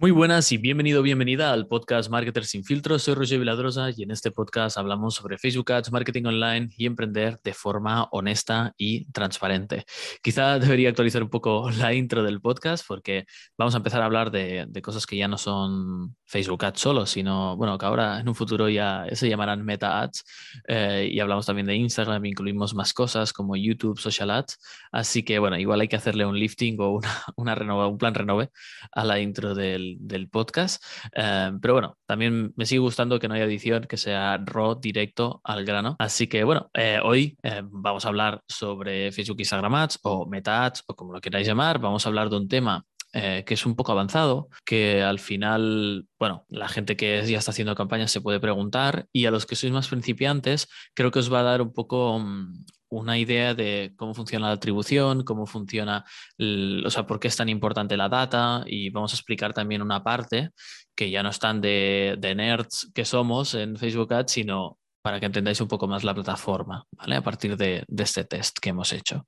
Muy buenas y bienvenido, bienvenida al podcast Marketer sin filtros. Soy Roger Viladrosa y en este podcast hablamos sobre Facebook Ads, marketing online y emprender de forma honesta y transparente. Quizá debería actualizar un poco la intro del podcast porque vamos a empezar a hablar de, cosas que ya no son Facebook Ads solo, sino, bueno, que ahora en un futuro ya se llamarán Meta Ads eh, y hablamos también de Instagram, incluimos más cosas como YouTube, Social Ads. Así que, bueno, igual hay que hacerle un lifting o una, una renova, un plan renove a la intro del del, podcast. Eh, pero bueno, también me sigue gustando que no haya edición, que sea raw, directo al grano. Así que bueno, eh, hoy eh, vamos a hablar sobre Facebook Instagram Ads o Meta Ads o como lo queráis llamar. Vamos a hablar de un tema que es un poco avanzado, que al final, bueno, la gente que ya está haciendo campañas se puede preguntar y a los que sois más principiantes, creo que os va a dar un poco mm, una idea de cómo funciona la atribución, cómo funciona, o sea, por qué es tan importante la data y vamos a explicar también una parte que ya no están de, de nerds que somos en Facebook Ads, sino para que entendáis un poco más la plataforma, ¿vale? A partir de, este test que hemos hecho.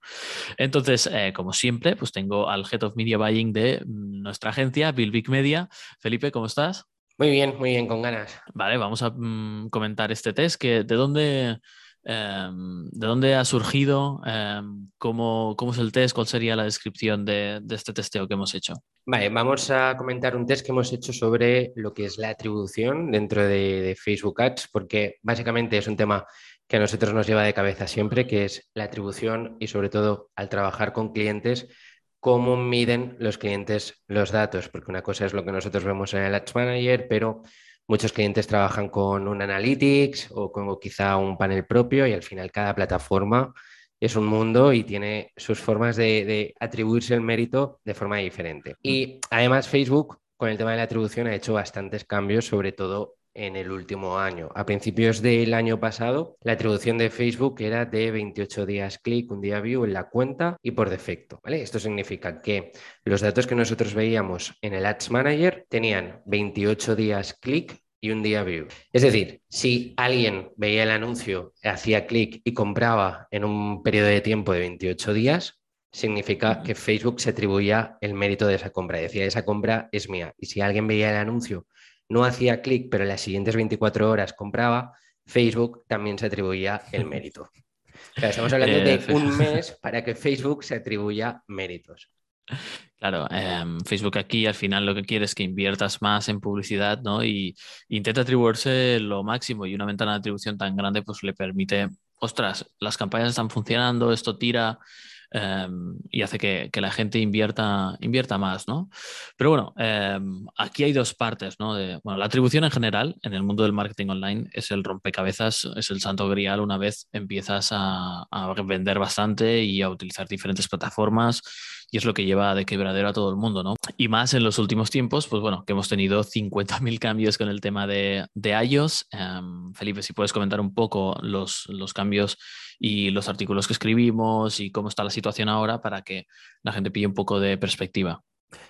Entonces, eh, como siempre, pues tengo al Head of Media Buying de nuestra agencia, Bill Big Media. Felipe, ¿cómo estás? Muy bien, muy bien, con ganas. Vale, vamos a mm, comentar este test, que de dónde, ¿De dónde ha surgido? Em, ¿cómo, es el test? ¿Cuál sería la descripción de, este testeo que hemos hecho? Vale, vamos a comentar un test que hemos hecho sobre lo que es la atribución dentro de, Facebook Ads, porque básicamente es un tema que a nosotros nos lleva de cabeza siempre, que es la atribución y sobre todo al trabajar con clientes, cómo miden los clientes los datos, porque una cosa es lo que nosotros vemos en el Ads Manager, pero Muchos clientes trabajan con un Analytics o con quizá un panel propio y al final cada plataforma es un mundo y tiene sus formas de, atribuirse el mérito de forma diferente. Y además Facebook con el tema de la atribución ha hecho bastantes cambios, sobre todo en el último año. A principios del año pasado, la atribución de Facebook era de 28 días clic, un día view en la cuenta y por defecto. ¿vale? Esto significa que los datos que nosotros veíamos en el Ads Manager tenían 28 días clic y un día view. Es decir, si alguien veía el anuncio, hacía clic y compraba en un periodo de tiempo de 28 días, significa que Facebook se atribuía el mérito de esa compra. Decía, esa compra es mía. Y si alguien veía el anuncio no hacía clic, pero en las siguientes 24 horas compraba, Facebook también se atribuía el mérito. estamos hablando de un mes para que Facebook se atribuya méritos. Claro, em, Facebook aquí al final lo que quiere es que inviertas más en publicidad, ¿no? Y intenta atribuirse lo máximo y una ventana de atribución tan grande pues le permite, ostras, las campañas están funcionando, esto tira, Em, y hace que, la gente invierta, invierta más, ¿no? Pero bueno, em, aquí hay dos partes, ¿no? Bueno, la atribución en general en el mundo del marketing online es el rompecabezas, es el santo grial una vez empiezas a, vender bastante y a utilizar diferentes plataformas y es lo que lleva de quebradero a todo el mundo, ¿no? Y más en los últimos tiempos, pues bueno, que hemos tenido 50.000 cambios con el tema de, de iOS. Em, Felipe, si puedes comentar un poco los, los cambios y los artículos que escribimos y cómo está la situación ahora para que la gente pille un poco de perspectiva.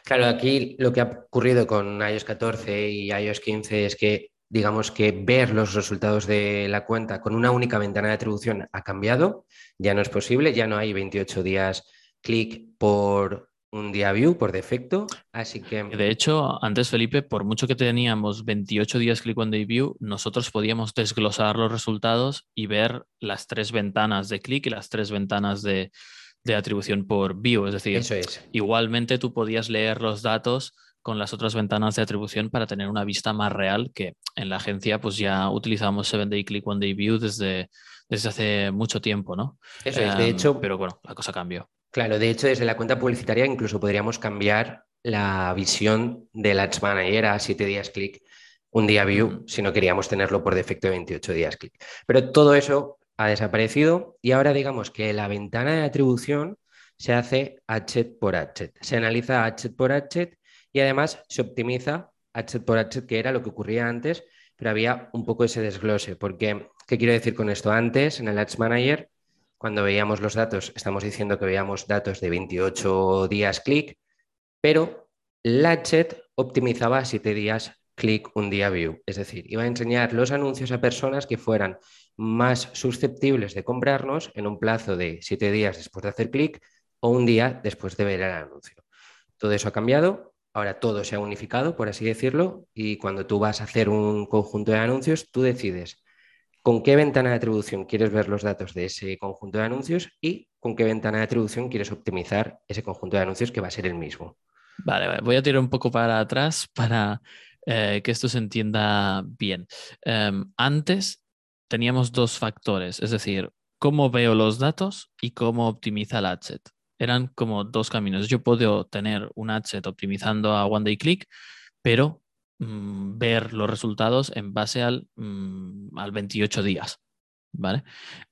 Claro, aquí lo que ha ocurrido con iOS 14 y iOS 15 es que digamos que ver los resultados de la cuenta con una única ventana de atribución ha cambiado, ya no es posible, ya no hay 28 días clic por un día view por defecto, así que... De hecho, antes Felipe, por mucho que teníamos 28 días click on day view, nosotros podíamos desglosar los resultados y ver las tres ventanas de clic y las tres ventanas de, atribución por view. Es decir, Eso es. igualmente tú podías leer los datos con las otras ventanas de atribución para tener una vista más real que en la agencia pues ya utilizamos 7 day click one day view desde, desde hace mucho tiempo, ¿no? Eso es, de em, hecho. Pero bueno, la cosa cambió. Claro, de hecho, desde la cuenta publicitaria incluso podríamos cambiar la visión del Ads Manager a 7 días clic, un día view, si no queríamos tenerlo por defecto de 28 días clic. Pero todo eso ha desaparecido y ahora digamos que la ventana de atribución se hace hatchet por hatchet. Se analiza hatchet por hatchet y además se optimiza hatchet por hatchet, que era lo que ocurría antes, pero había un poco ese desglose. Porque, ¿qué quiero decir con esto? Antes, en el Ads Manager, cuando veíamos los datos, estamos diciendo que veíamos datos de 28 días clic, pero Latchet optimizaba 7 días clic, un día view. Es decir, iba a enseñar los anuncios a personas que fueran más susceptibles de comprarnos en un plazo de 7 días después de hacer clic o un día después de ver el anuncio. Todo eso ha cambiado ahora todo se ha unificado, por así decirlo, y cuando tú vas a hacer un conjunto de anuncios, tú decides con qué ventana de atribución quieres ver los datos de ese conjunto de anuncios y con qué ventana de atribución quieres optimizar ese conjunto de anuncios que va a ser el mismo. Vale, voy a tirar un poco para atrás para eh, que esto se entienda bien. Em, antes teníamos dos factores, es decir, cómo veo los datos y cómo optimiza el adset. Eran como dos caminos. Yo puedo tener un adset optimizando a One Day Click, pero mm, ver los resultados en base al, mm, al 28 días. ¿vale?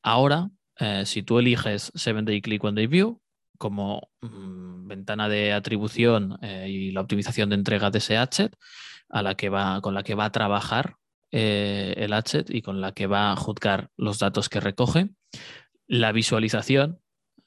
Ahora, eh, si tú eliges 7 Day Click, One Day View como mm, ventana de atribución eh, y la optimización de entrega de ese adset, a la que va, con la que va a trabajar eh, el adset y con la que va a juzgar los datos que recoge. La visualización,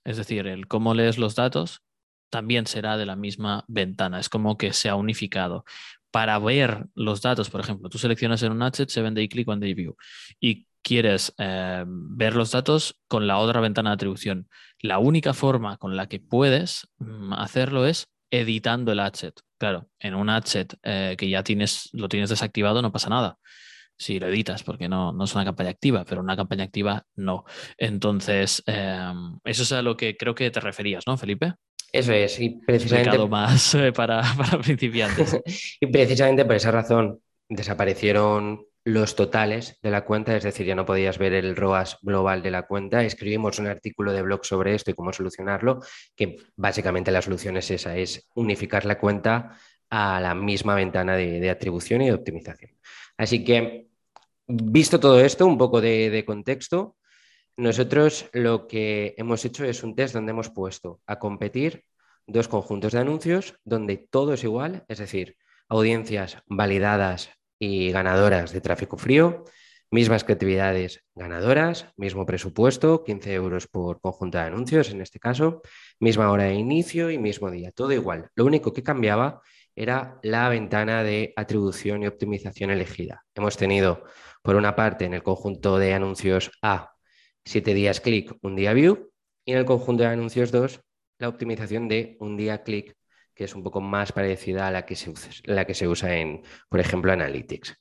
es decir, el cómo lees los datos, también será de la misma ventana. Es como que se ha unificado. Para ver los datos, por ejemplo, tú seleccionas en un adset 7 Day Click, One Day View y quieres eh, ver los datos con la otra ventana de atribución. La única forma con la que puedes mm, hacerlo es editando el adset. Claro, en un adset eh, que ya tienes, lo tienes desactivado no pasa nada si lo editas, porque no, no es una campaña activa, pero una campaña activa no. Entonces, em, eso es a lo que creo que te referías, ¿no, Felipe? Eso es, y precisamente... más eh, para, para principiantes. y precisamente por esa razón desaparecieron los totales de la cuenta, es decir, ya no podías ver el ROAS global de la cuenta. Escribimos un artículo de blog sobre esto y cómo solucionarlo, que básicamente la solución es esa, es unificar la cuenta a la misma ventana de, atribución y de optimización. Así que, visto todo esto, un poco de, de contexto, nosotros lo que hemos hecho es un test donde hemos puesto a competir dos conjuntos de anuncios donde todo es igual, es decir, audiencias validadas y ganadoras de tráfico frío, mismas creatividades ganadoras, mismo presupuesto, 15 euros por conjunto de anuncios en este caso, misma hora de inicio y mismo día, todo igual. Lo único que cambiaba era la ventana de atribución y optimización elegida. Hemos tenido, por una parte, en el conjunto de anuncios A, 7 días clic, un día view, y en el conjunto de anuncios 2, la optimización de un día clic que es un poco más parecida a la que se usa, la que se usa en, por ejemplo, Analytics.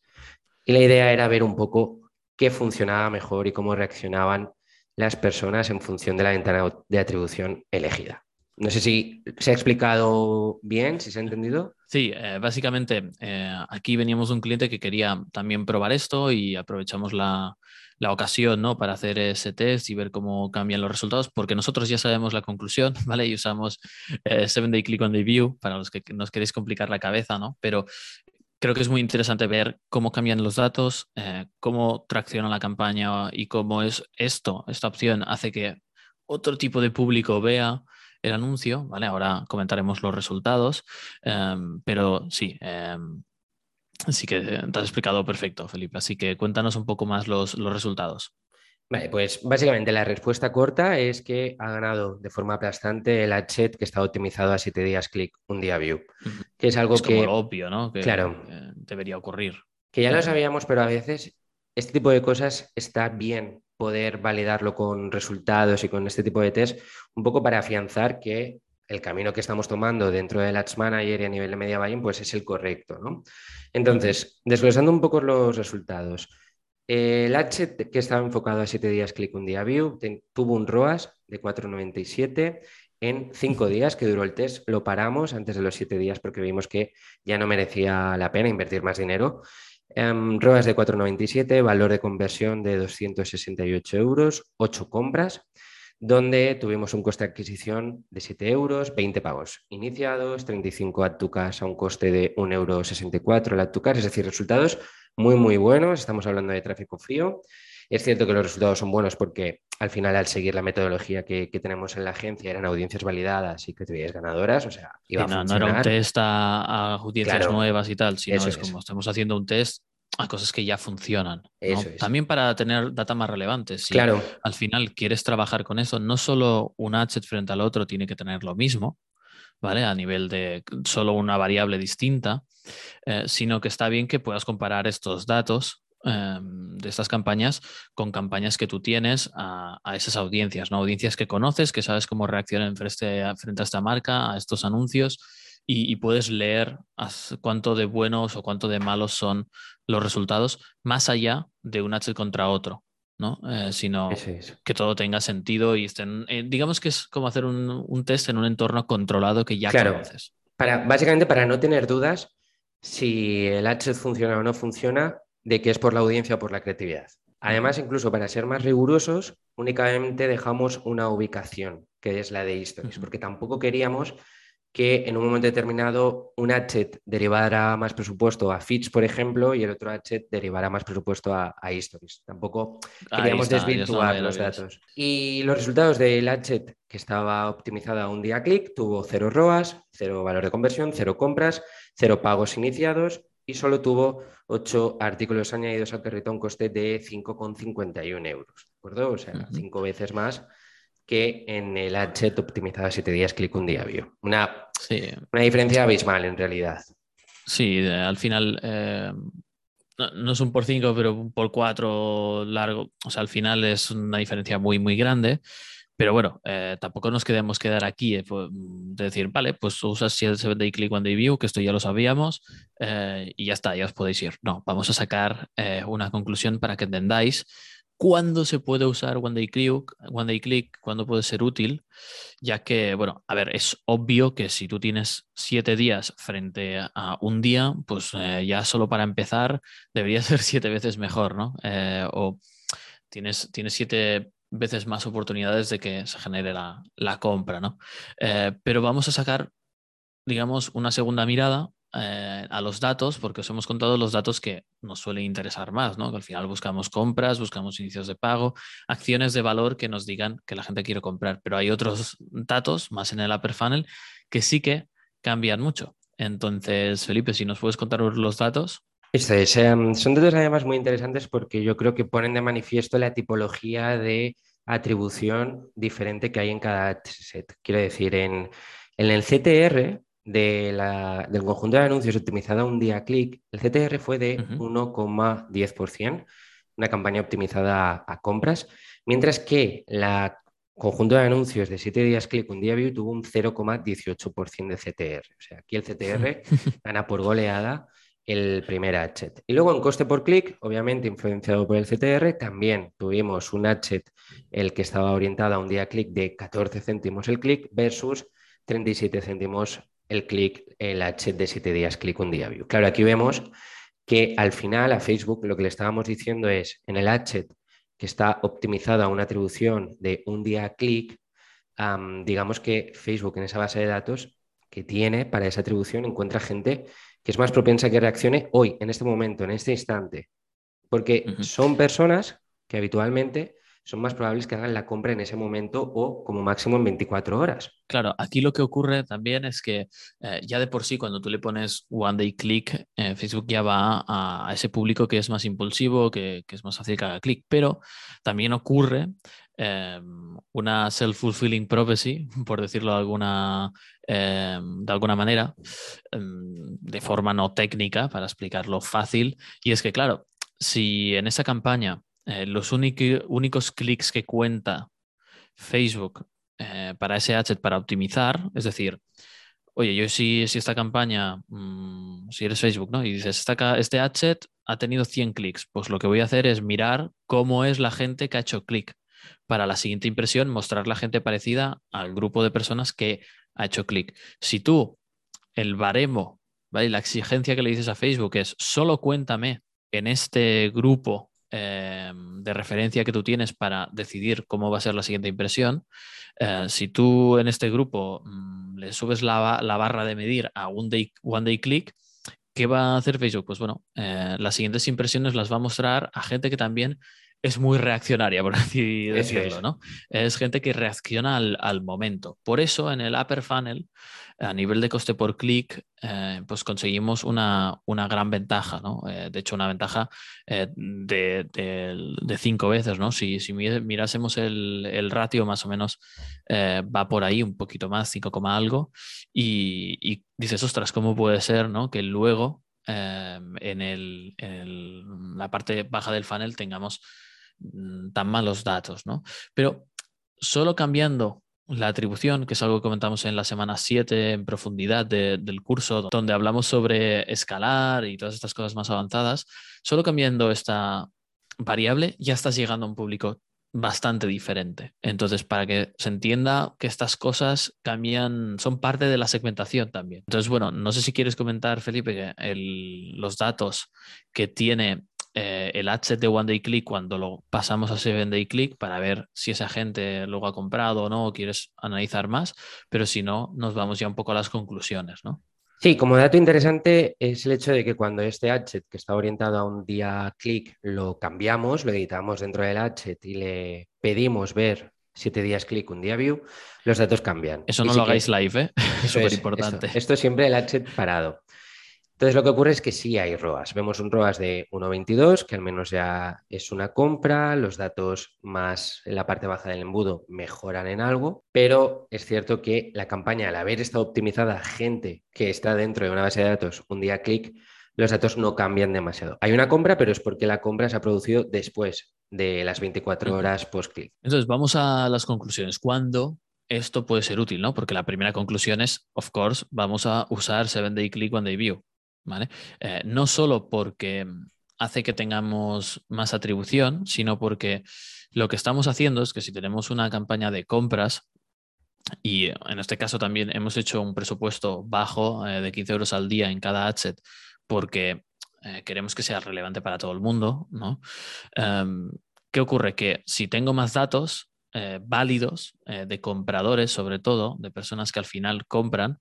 Y la idea era ver un poco qué funcionaba mejor y cómo reaccionaban las personas en función de la ventana de atribución elegida. No sé si se ha explicado bien, si se ha entendido. Sí, eh, básicamente eh, aquí veníamos un cliente que quería también probar esto y aprovechamos la, la ocasión ¿no? para hacer ese test y ver cómo cambian los resultados, porque nosotros ya sabemos la conclusión, ¿vale? Y usamos 7 eh, Click on the View para los que nos queréis complicar la cabeza, ¿no? Pero creo que es muy interesante ver cómo cambian los datos, cómo tracciona la campaña y cómo es esto, esta opción hace que otro tipo de público vea el anuncio, ¿vale? Ahora comentaremos los resultados, em, pero sí, em, Así que te has explicado perfecto, Felipe. Así que cuéntanos un poco más los, resultados. Vale, pues básicamente la respuesta corta es que ha ganado de forma aplastante el adset que está optimizado a 7 días clic, un día view. Que es algo que. Como obvio, ¿no? Que, claro. debería ocurrir. Que ya lo sabíamos, pero a veces este tipo de cosas está bien poder validarlo con resultados y con este tipo de test, un poco para afianzar que el camino que estamos tomando dentro del Ads Manager y a nivel de media buying, pues es el correcto, ¿no? Entonces, desglosando un poco los resultados. El H que estaba enfocado a 7 días click un día view tuvo un ROAS de 4,97 en 5 días que duró el test. Lo paramos antes de los 7 días porque vimos que ya no merecía la pena invertir más dinero. Um, ROAS de 4,97, valor de conversión de 268 euros, 8 compras donde tuvimos un coste de adquisición de 7 euros, 20 pagos iniciados, 35 add to a un coste de 1,64 euro el to es decir, resultados muy, muy buenos. Estamos hablando de tráfico frío. Es cierto que los resultados son buenos porque al final, al seguir la metodología que, tenemos en la agencia, eran audiencias validadas y que creatividades ganadoras. O sea, iba a no, no, era un test a, audiencias nuevas y tal, sino es, como estamos haciendo un test a cosas que ya funcionan. También para tener data más relevantes. Si claro. al final quieres trabajar con eso, no solo un adset frente al otro tiene que tener lo mismo, ¿vale? A nivel de solo una variable distinta, eh, sino que está bien que puedas comparar estos datos em, de estas campañas con campañas que tú tienes a, esas audiencias, ¿no? Audiencias que conoces, que sabes cómo reaccionan frente a, frente a esta marca, a estos anuncios y, puedes leer cuánto de buenos o cuánto de malos son los resultados, más allá de un H contra otro. ¿no? Eh, sino que todo tenga sentido y estén, eh, digamos que es como hacer un, test en un entorno controlado que ya conoces. Para, básicamente para no tener dudas si el H funciona o no funciona, de que es por la audiencia o por la creatividad. Además, incluso para ser más rigurosos, únicamente dejamos una ubicación, que es la de histories, porque tampoco queríamos que en un momento determinado un adset derivara más presupuesto a feeds, por ejemplo, y el otro adset derivara más presupuesto a, a stories. Tampoco queríamos desvirtuar los datos. Y los resultados del adset que estaba optimizada a un día clic tuvo cero ROAS, cero valor de conversión, cero compras, cero pagos iniciados y solo tuvo ocho artículos añadidos al carrito a un coste de 5,51 euros. ¿De acuerdo? O sea, cinco veces más que en el adset optimizado a 7 días clic un día vio. Una, una diferencia abismal en realidad. Sí, al final eh, no, es un por 5, pero un por 4 largo. O sea, al final es una diferencia muy, muy grande. Pero bueno, eh, tampoco nos queremos quedar aquí eh, pues, de decir, vale, pues usas 7 day click one day view, que esto ya lo sabíamos, y ya está, ya os podéis ir. No, vamos a sacar una conclusión para que entendáis cuándo se puede usar One Day Click, One Day Click, cuándo puede ser útil, ya que, bueno, a ver, es obvio que si tú tienes siete días frente a un día, pues eh, ya solo para empezar debería ser siete veces mejor, ¿no? Eh, o tienes, tienes siete veces más oportunidades de que se genere la, compra, ¿no? Eh, pero vamos a sacar, digamos, una segunda mirada eh, a los datos, porque os hemos contado los datos que nos suelen interesar más, ¿no? Que al final buscamos compras, buscamos inicios de pago, acciones de valor que nos digan que la gente quiere comprar, pero hay otros datos, más en el upper funnel, que sí que cambian mucho. Entonces, Felipe, si nos puedes contar los datos. Em, son datos además muy interesantes porque yo creo que ponen de manifiesto la tipología de atribución diferente que hay en cada set. Quiero decir, en, en el CTR, del conjunto de anuncios optimizado a un día clic, el CTR fue de 1,10%, una campaña optimizada a, compras, mientras que la conjunto de anuncios de 7 días clic, un día view tuvo un 0,18% de CTR. O sea, aquí el CTR gana por goleada el primer adset. Y luego en coste por clic, obviamente influenciado por el CTR, también tuvimos un adset, el que estaba orientado a un día clic de 14 céntimos el clic versus 37 céntimos el clic, el H de 7 días, clic un día view. Claro, aquí vemos que al final a Facebook lo que le estábamos diciendo es en el H que está optimizado a una atribución de un día clic, digamos que Facebook en esa base de datos que tiene para esa atribución encuentra gente que es más propensa a que reaccione hoy, en este momento, en este instante, porque son personas que habitualmente son más probables que hagan la compra en ese momento o como máximo en 24 horas. Claro, aquí lo que ocurre también es que eh, ya de por sí cuando tú le pones One Day Click, eh, Facebook ya va a, ese público que es más impulsivo, que, es más fácil que haga clic, pero también ocurre em, una self-fulfilling prophecy, por decirlo de alguna, em, de alguna manera, em, de forma no técnica, para explicarlo fácil, y es que claro, si en esa campaña eh, los únicos clics que cuenta Facebook eh, para ese adset para optimizar, es decir, oye, yo si, si esta campaña, mm, si eres Facebook, ¿no? Y dices, este adset ha tenido 100 clics, pues lo que voy a hacer es mirar cómo es la gente que ha hecho clic. Para la siguiente impresión, mostrar la gente parecida al grupo de personas que ha hecho clic. Si tú, el baremo, ¿vale? la exigencia que le dices a Facebook es solo cuéntame en este grupo Em, de referencia que tú tienes para decidir cómo va a ser la siguiente impresión, eh, si tú en este grupo mm, le subes la, barra de medir a un day, one day click, ¿qué va a hacer Facebook? Pues bueno, eh, las siguientes impresiones las va a mostrar a gente que también es muy reaccionaria, por así decirlo, es. ¿no? Es gente que reacciona al, momento. Por eso en el upper funnel, a nivel de coste por clic, eh, pues conseguimos una, gran ventaja, ¿no? Eh, de hecho, una ventaja eh, de, cinco veces, ¿no? Si, mirásemos el, ratio, más o menos va por ahí, un poquito más, 5, algo, y, y dices, ostras, ¿cómo puede ser, ¿no? Que luego en, el, en la parte baja del funnel tengamos tan malos datos, ¿no? Pero solo cambiando la atribución, que es algo que comentamos en la semana 7 en profundidad del curso, donde hablamos sobre escalar y todas estas cosas más avanzadas, solo cambiando esta variable ya estás llegando a un público bastante diferente. Entonces, para que se entienda que estas cosas cambian, son parte de la segmentación también. Entonces, bueno, no sé si quieres comentar, Felipe, que los datos que tiene eh, el adset de One Day Click cuando lo pasamos a Seven Day Click para ver si esa gente luego ha comprado o no, o quieres analizar más, pero si no, nos vamos ya un poco a las conclusiones, ¿no? Sí, como dato interesante es el hecho de que cuando este adset que está orientado a un día click lo cambiamos, lo editamos dentro del adset y le pedimos ver siete días click, un día view, los datos cambian. Eso no lo hagáis live, ¿eh? Es súper importante. Esto, esto, siempre el adset parado. Entonces lo que ocurre es que sí hay ROAS. Vemos un ROAS de 1.22, que al menos ya es una compra, los datos más en la parte baja del embudo mejoran en algo, pero es cierto que la campaña, al haber estado optimizada gente que está dentro de una base de datos un día clic, los datos no cambian demasiado. Hay una compra, pero es porque la compra se ha producido después de las 24 horas post-click. Entonces, vamos a las conclusiones. ¿Cuándo esto puede ser útil? ¿no? Porque la primera conclusión es, of course, vamos a usar 7-day click, one day view. Eh, no solo porque hace que tengamos más atribución, sino porque lo que estamos haciendo es que si tenemos una campaña de compras, y en este caso también hemos hecho un presupuesto bajo eh, de 15 euros al día en cada adset porque eh, queremos que sea relevante para todo el mundo, ¿no? Em, ¿Qué ocurre? Que si tengo más datos válidos de compradores, sobre todo, de personas que al final compran,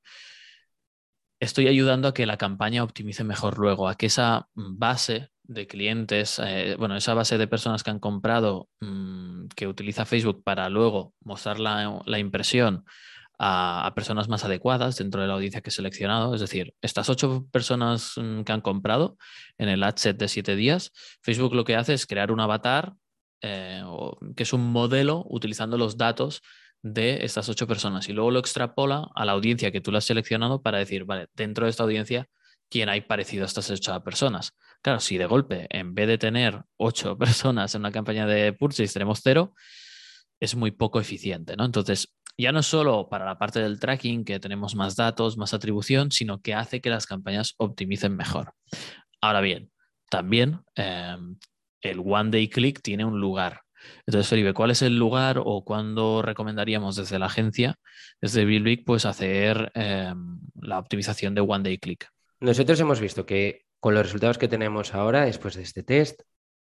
estoy ayudando a que la campaña optimice mejor luego, a que esa base de clientes, eh, bueno, esa base de personas que han comprado, mm, que utiliza Facebook para luego mostrar la, impresión a, personas más adecuadas dentro de la audiencia que he seleccionado. Es decir, estas ocho personas mm, que han comprado en el ad set de siete días, Facebook lo que hace es crear un avatar eh, que es un modelo utilizando los datos de estas ocho personas y luego lo extrapola a la audiencia que tú le has seleccionado para decir, vale, dentro de esta audiencia, ¿quién hay parecido a estas ocho personas? Claro, si de golpe, en vez de tener ocho personas en una campaña de purchase, tenemos cero, es muy poco eficiente, ¿no? Entonces, ya no solo para la parte del tracking, que tenemos más datos, más atribución, sino que hace que las campañas optimicen mejor. Ahora bien, también eh, el One Day Click tiene un lugar entonces, Felipe, ¿cuál es el lugar o cuándo recomendaríamos desde la agencia, desde BillBig, pues hacer em, la optimización de One Day Click? Nosotros hemos visto que con los resultados que tenemos ahora, después de este test,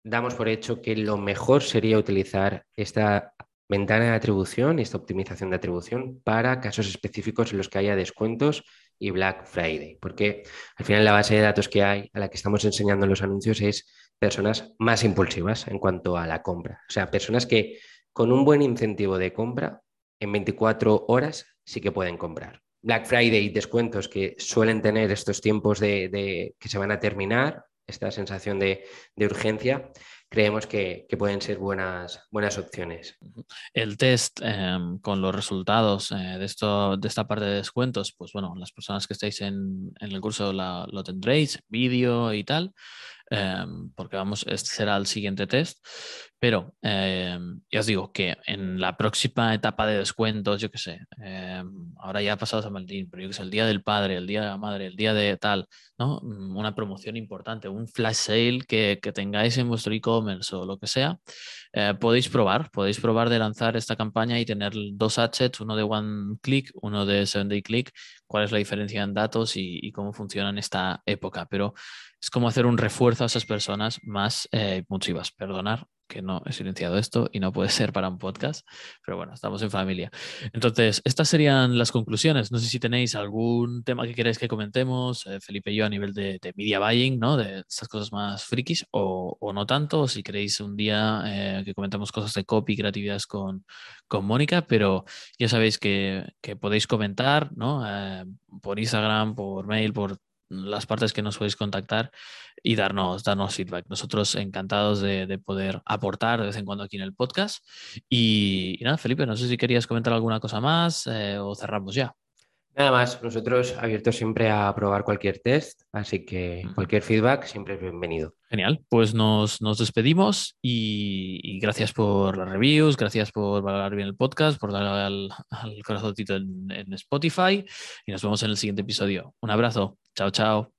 damos por hecho que lo mejor sería utilizar esta ventana de atribución y esta optimización de atribución para casos específicos en los que haya descuentos y Black Friday, porque al final la base de datos que hay a la que estamos enseñando en los anuncios es personas más impulsivas en cuanto a la compra. O sea, personas que con un buen incentivo de compra, en 24 horas sí que pueden comprar. Black Friday descuentos que suelen tener estos tiempos de, que se van a terminar, esta sensación de, urgencia, creemos que, pueden ser buenas, buenas opciones. El test em, con los resultados eh, de, esto, de esta parte de descuentos, pues bueno, las personas que estáis en, el curso lo tendréis, vídeo y tal. Em, porque vamos, este será el siguiente test. Pero em, ya os digo que en la próxima etapa de descuentos, yo qué sé, em, ahora ya ha pasado San Valentín, pero yo que sé, el día del padre, el día de la madre, el día de tal, ¿no? Mm, una promoción importante, un flash sale que, que tengáis en vuestro e-commerce o lo que sea, eh, podéis probar, podéis probar de lanzar esta campaña y tener dos assets, uno de One Click, uno de Seven Day Click, cuál es la diferencia en datos y, cómo funciona en esta época. Pero es como hacer un refuerzo a esas personas más eh. Perdonar que no he silenciado esto y no puede ser para un podcast, pero bueno, estamos en familia. Entonces, estas serían las conclusiones. No sé si tenéis algún tema que queráis que comentemos, eh, Felipe y yo, a nivel de, media buying, ¿no? De estas cosas más frikis o, no tanto, o si queréis un día eh, que comentemos cosas de copy, creatividades con, con Mónica, pero ya sabéis que, podéis comentar, ¿no? Eh, por Instagram, por mail, por las partes que nos podéis contactar y darnos, darnos feedback. Nosotros encantados de, poder aportar de vez en cuando aquí en el podcast. Y, nada, Felipe, no sé si querías comentar alguna cosa más eh, o cerramos ya. Nada más, nosotros abiertos siempre a probar cualquier test, así que cualquier feedback siempre es bienvenido. Genial, pues nos, despedimos y, gracias por las reviews, gracias por valorar bien el podcast, por dar al, al corazoncito en Spotify y nos vemos en el siguiente episodio. Un abrazo, chao, chao.